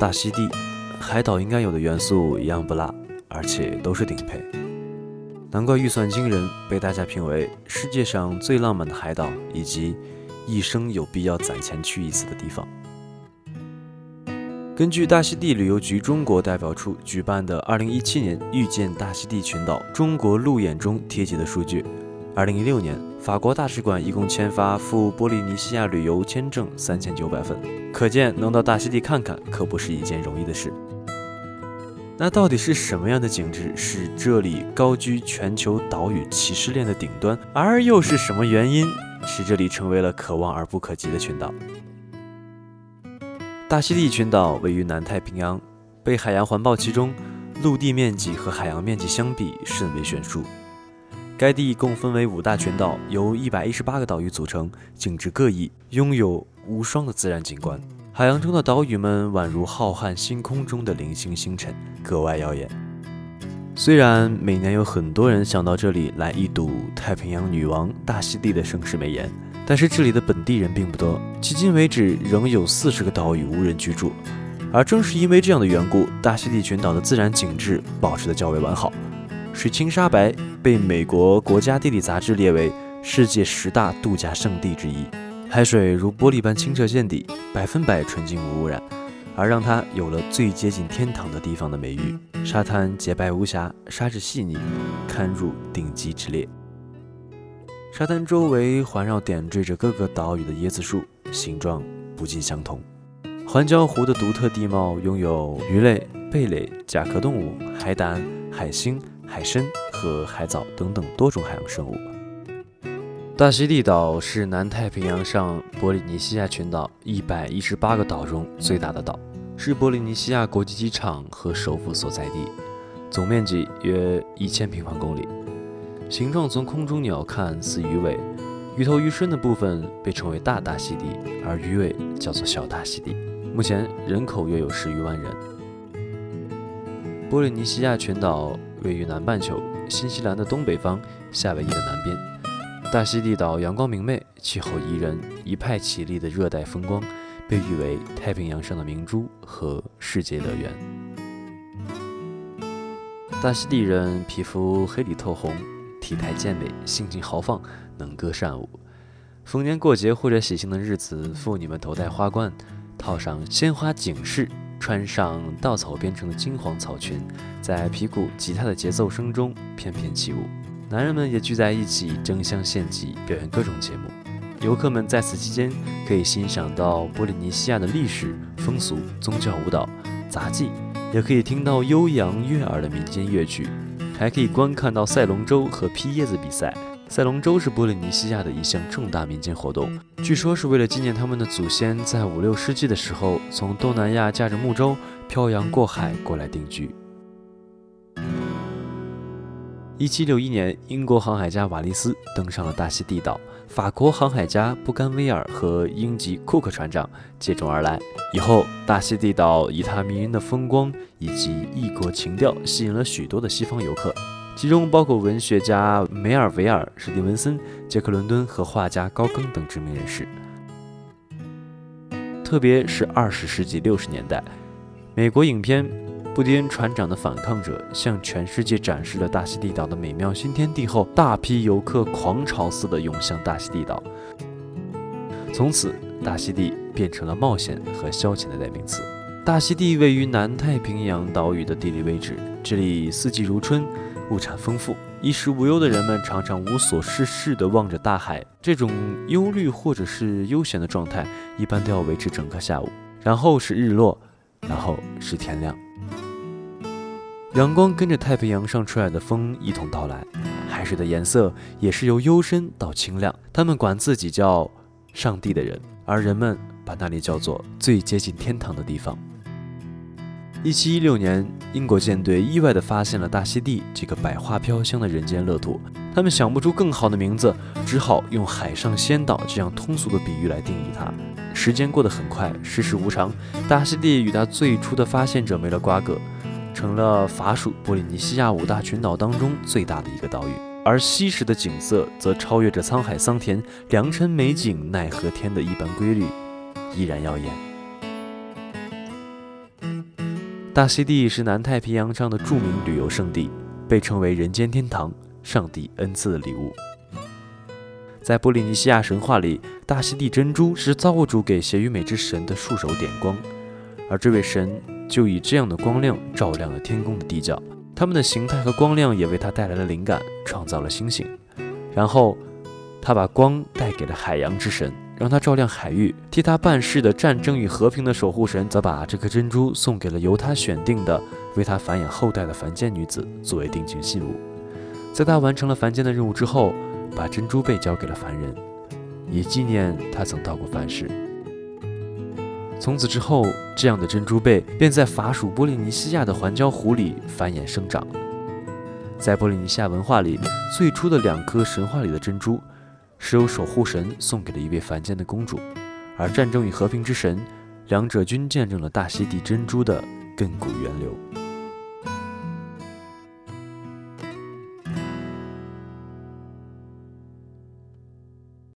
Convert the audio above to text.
大溪地，海岛应该有的元素一样不落，而且都是顶配。难怪预算惊人，被大家评为世界上最浪漫的海岛，以及一生有必要攒钱去一次的地方。根据大溪地旅游局中国代表处举办的2017年遇见大溪地群岛中国路演中贴及的数据，2016年法国大使馆一共签发赴波利尼西亚旅游签证3900份，可见能到大溪地看看可不是一件容易的事。那到底是什么样的景致使这里高居全球岛屿歧视链的顶端，而又是什么原因使这里成为了可望而不可及的群岛？大溪地群岛位于南太平洋，被海洋环抱其中，陆地面积和海洋面积相比甚为悬殊。该地共分为五大群岛，由一百一十八个岛屿组成，景致各异，拥有无双的自然景观。海洋中的岛屿们宛如浩瀚星空中的零星星辰，格外耀眼。虽然每年有很多人想到这里来一睹太平洋女王大溪地的盛世美颜。但是这里的本地人并不多，迄今为止仍有四十个岛屿无人居住。而正是因为这样的缘故，大溪地群岛的自然景致保持得较为完好，水清沙白，被美国国家地理杂志列为世界十大度假胜地之一。海水如玻璃般清澈见底，百分百纯净无污染，而让它有了最接近天堂的地方的美誉。沙滩洁白无瑕，沙质细腻，堪入顶级之列。沙滩周围环绕点缀着各个岛屿的椰子树，形状不尽相同。环礁湖的独特地貌拥有鱼类、贝类、甲壳动物、海胆、海星、海参和海藻等等多种海洋生物。大溪地岛是南太平洋上波利尼西亚群岛一百一十八个岛中最大的岛，是波利尼西亚国际机场和首府所在地，总面积约一千平方公里。形状从空中鸟看似鱼尾，鱼头鱼身的部分被称为大大溪地，而鱼尾叫做小大溪地。目前人口约有十余万人。波利尼西亚群岛位于南半球，新西兰的东北方，夏威夷的南边。大溪地岛阳光明媚，气候宜人，一派绮丽的热带风光，被誉为太平洋上的明珠和世界乐园。大溪地人皮肤黑里透红。体态健美，性情豪放，能歌善舞。逢年过节或者喜庆的日子，妇女们头戴花冠，套上鲜花锦饰，穿上稻草编成的金黄草裙，在皮鼓、吉他的节奏声中翩翩起舞。男人们也聚在一起争相献祭，表演各种节目。游客们在此期间可以欣赏到波利尼西亚的历史风俗、宗教舞蹈、杂技，也可以听到悠扬悦耳的民间乐曲。还可以观看到赛龙舟和劈叶子比赛。赛龙舟是波利尼西亚的一项重大民间活动，据说是为了纪念他们的祖先在五六世纪的时候从东南亚驾着木舟漂洋过海过来定居。一七六一年，英国航海家瓦利斯登上了大溪地岛，法国航海家布甘威尔和英籍库克船长接踵而来。以后，大溪地岛以它迷人的风光。以及异国情调吸引了许多的西方游客，其中包括文学家梅尔维尔、史蒂文森、杰克伦敦和画家高更等知名人士。特别是二十世纪六十年代，美国影片《布迪恩船长的反抗者》向全世界展示了大溪地岛的美妙新天地后，大批游客狂潮似的涌向大溪地岛，从此大溪地变成了冒险和消遣的代名词。大溪地位于南太平洋岛屿的地理位置，这里四季如春，物产丰富。衣食无忧的人们常常无所事事地望着大海，这种忧虑或者是悠闲的状态，一般都要维持整个下午。然后是日落，然后是天亮。阳光跟着太平洋上吹来的风一同到来，海水的颜色也是由幽深到清亮。他们管自己叫“上帝的人”，而人们把那里叫做最接近天堂的地方。一七一六年，英国舰队意外地发现了大溪地这个百花飘香的人间乐土。他们想不出更好的名字，只好用“海上仙岛”这样通俗的比喻来定义它。时间过得很快，世事无常，大溪地与它最初的发现者没了瓜葛，成了法属波利尼西亚五大群岛当中最大的一个岛屿。而西时的景色则超越着沧海桑田、良辰美景奈何天的一般规律，依然耀眼。大溪地是南太平洋上的著名旅游胜地，被称为人间天堂，上帝恩赐的礼物。在波利尼西亚神话里，大溪地珍珠是造物主给邪与美之神的束手点光，而这位神就以这样的光亮照亮了天宫的地角，它们的形态和光亮也为他带来了灵感，创造了星星。然后，他把光带给了海洋之神。让他照亮海域，替他办事的战争与和平的守护神，则把这颗珍珠送给了由他选定的、为他繁衍后代的凡间女子，作为定情信物。在他完成了凡间的任务之后，把珍珠贝交给了凡人，以纪念他曾到过凡世。从此之后，这样的珍珠贝便在法属波利尼西亚的环礁湖里繁衍生长。在波利尼西亚文化里，最初的两颗神话里的珍珠。是由守护神送给了一位凡间的公主，而战争与和平之神，两者均见证了大溪地珍珠的亘古源流。